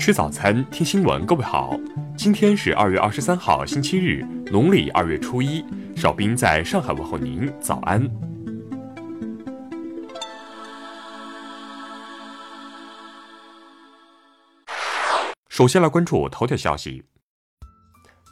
吃早餐，听新闻。各位好，今天是二月二十三号，星期日，农历二月初一。少斌在上海问候您，早安。首先来关注头条消息。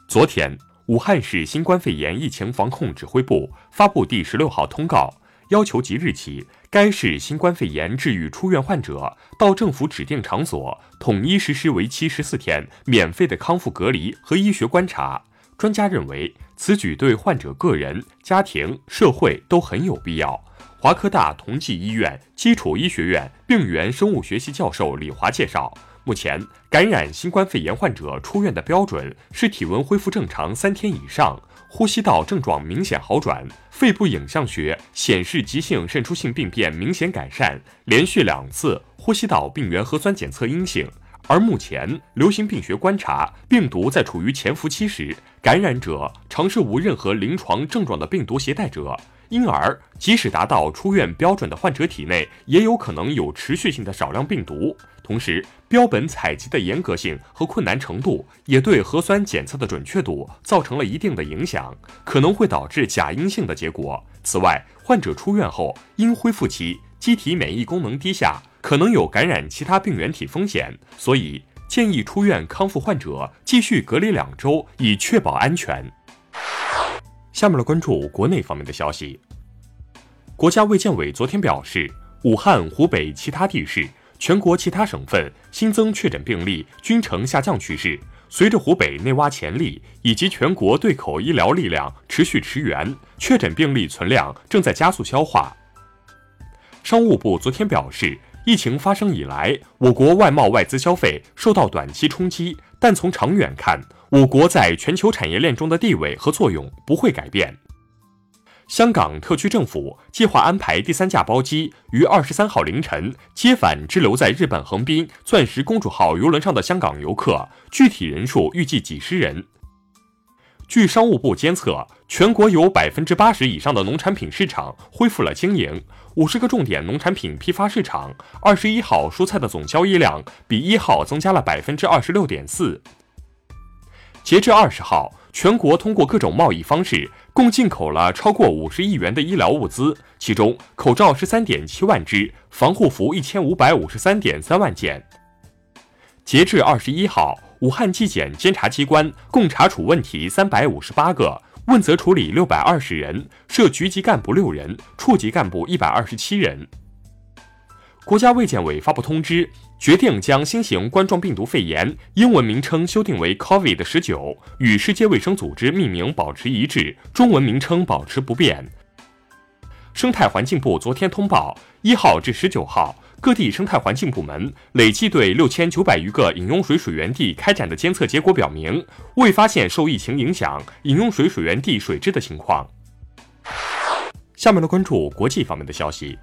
昨天，武汉市新冠肺炎疫情防控指挥部发布第十六号通告。要求即日起，该市新冠肺炎治愈出院患者到政府指定场所统一实施为期十四天免费的康复隔离和医学观察。专家认为，此举对患者个人、家庭、社会都很有必要。华科大同济医院基础医学院病原生物学系教授李华介绍，目前感染新冠肺炎患者出院的标准是体温恢复正常三天以上。呼吸道症状明显好转，肺部影像学显示急性渗出性病变明显改善，连续两次呼吸道病原核酸检测阴性。而目前流行病学观察，病毒在处于潜伏期时，感染者常是无任何临床症状的病毒携带者，因而即使达到出院标准的患者体内，也有可能有持续性的少量病毒。同时，标本采集的严格性和困难程度也对核酸检测的准确度造成了一定的影响，可能会导致假阴性的结果。此外，患者出院后因恢复期机体免疫功能低下，可能有感染其他病原体风险，所以建议出院康复患者继续隔离两周，以确保安全。下面来关注国内方面的消息。国家卫健委昨天表示，武汉、湖北其他地市。全国其他省份新增确诊病例均呈下降趋势。随着湖北内挖潜力以及全国对口医疗力量持续驰援，确诊病例存量正在加速消化。商务部昨天表示，疫情发生以来，我国外贸外资消费受到短期冲击，但从长远看，我国在全球产业链中的地位和作用不会改变。香港特区政府计划安排第三架包机于二十三号凌晨接返滞留在日本横滨“钻石公主号”游轮上的香港游客，具体人数预计几十人。据商务部监测，全国有百分之八十以上的农产品市场恢复了经营，五十个重点农产品批发市场，二十一号蔬菜的总交易量比一号增加了百分之二十六点四。截至二十号。全国通过各种贸易方式，共进口了超过五十亿元的医疗物资，其中口罩十三点七万只，防护服一千五百五十三点三万件。截至二十一号，武汉纪检监察机关共查处问题三百五十八个，问责处理六百二十人，涉局级干部六人，处级干部一百二十七人。国家卫健委发布通知。决定将新型冠状病毒肺炎英文名称修订为 COVID 十九，与世界卫生组织命名保持一致，中文名称保持不变。生态环境部昨天通报，一号至十九号，各地生态环境部门累计对六千九百余个饮用水水源地开展的监测结果表明，未发现受疫情影响饮用水水源地水质的情况。下面来关注国际方面的消息。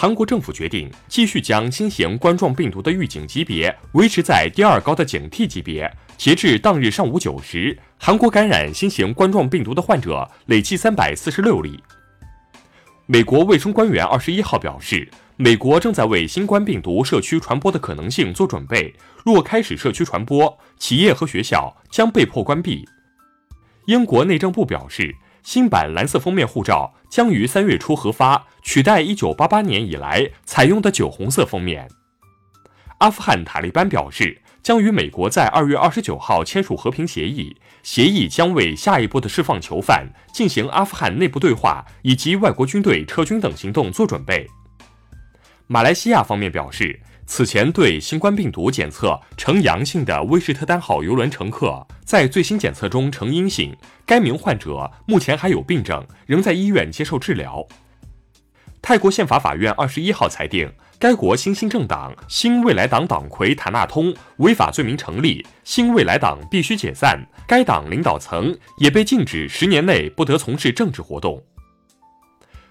韩国政府决定继续将新型冠状病毒的预警级别维持在第二高的警惕级别。截至当日上午九时，韩国感染新型冠状病毒的患者累计三百四十六例。美国卫生官员二十一号表示，美国正在为新冠病毒社区传播的可能性做准备。若开始社区传播，企业和学校将被迫关闭。英国内政部表示。新版蓝色封面护照将于三月初核发，取代1988年以来采用的酒红色封面。阿富汗塔利班表示，将与美国在2月29号签署和平协议，协议将为下一步的释放囚犯、进行阿富汗内部对话以及外国军队撤军等行动做准备。马来西亚方面表示。此前对新冠病毒检测呈阳性的威士特丹号游轮乘客，在最新检测中呈阴性。该名患者目前还有病症，仍在医院接受治疗。泰国宪法法院二十一号裁定，该国新兴政党新未来党党魁塔纳通违法罪名成立，新未来党必须解散，该党领导层也被禁止十年内不得从事政治活动。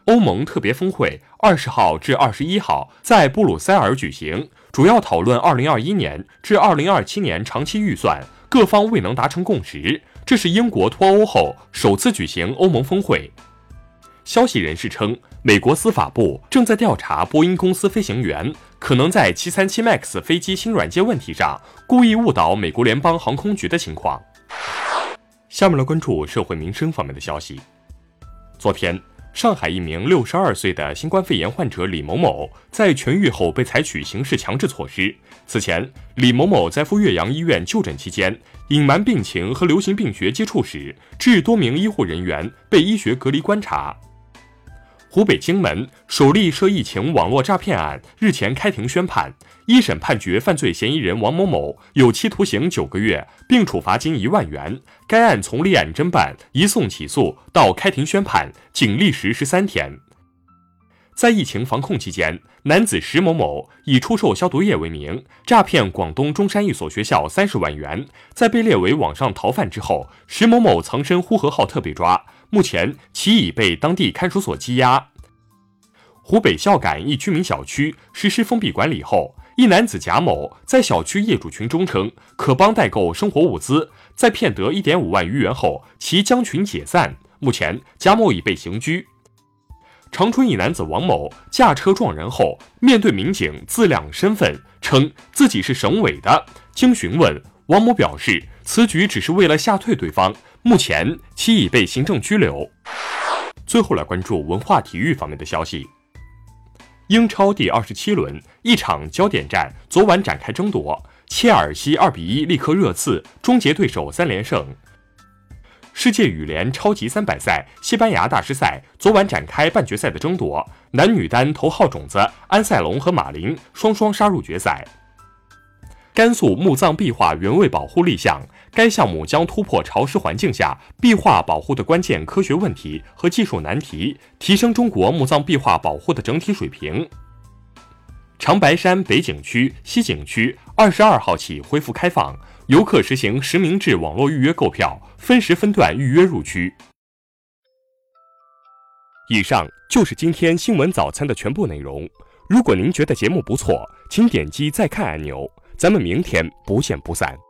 欧盟特别峰会二十号至二十一号在布鲁塞尔举行，主要讨论二零二一年至二零二七年长期预算，各方未能达成共识。这是英国脱欧后首次举行欧盟峰会。消息人士称，美国司法部正在调查波音公司飞行员可能在737 MAX 飞机新软件问题上故意误导美国联邦航空局的情况。下面来关注社会民生方面的消息。昨天。上海一名六十二岁的新冠肺炎患者李某某在痊愈后被采取刑事强制措施。此前，李某某在赴岳阳医院就诊期间，隐瞒病情和流行病学接触史，致多名医护人员被医学隔离观察。湖北荆门首例涉疫情网络诈骗案日前开庭宣判，一审判决犯罪嫌疑人王某某有期徒刑九个月，并处罚金一万元。该案从立案侦办、移送起诉到开庭宣判，仅历时十三天。在疫情防控期间，男子石某某以出售消毒液为名，诈骗广东中山一所学校三十万元。在被列为网上逃犯之后，石某某藏身呼和浩特被抓。目前，其已被当地看守所羁押。湖北孝感一居民小区实施封闭管理后，一男子贾某在小区业主群中称可帮代购生活物资，在骗得一点五万余元后，其将群解散。目前，贾某已被刑拘。长春一男子王某驾车撞人后，面对民警自亮身份，称自己是省委的。经询问，王某表示此举只是为了吓退对方。目前，其已被行政拘留。最后来关注文化体育方面的消息。英超第二十七轮一场焦点战昨晚展开争夺，切尔西二比一力克热刺，终结对手三连胜。世界羽联超级三百赛西班牙大师赛昨晚展开半决赛的争夺，男女单头号种子安塞龙和马林双双杀入决赛。甘肃墓葬壁画原位保护立项，该项目将突破潮湿环境下壁画保护的关键科学问题和技术难题，提升中国墓葬壁画保护的整体水平。长白山北景区、西景区二十二号起恢复开放，游客实行实名制网络预约购票，分时分段预约入区。以上就是今天新闻早餐的全部内容。如果您觉得节目不错，请点击再看按钮。咱们明天不见不散。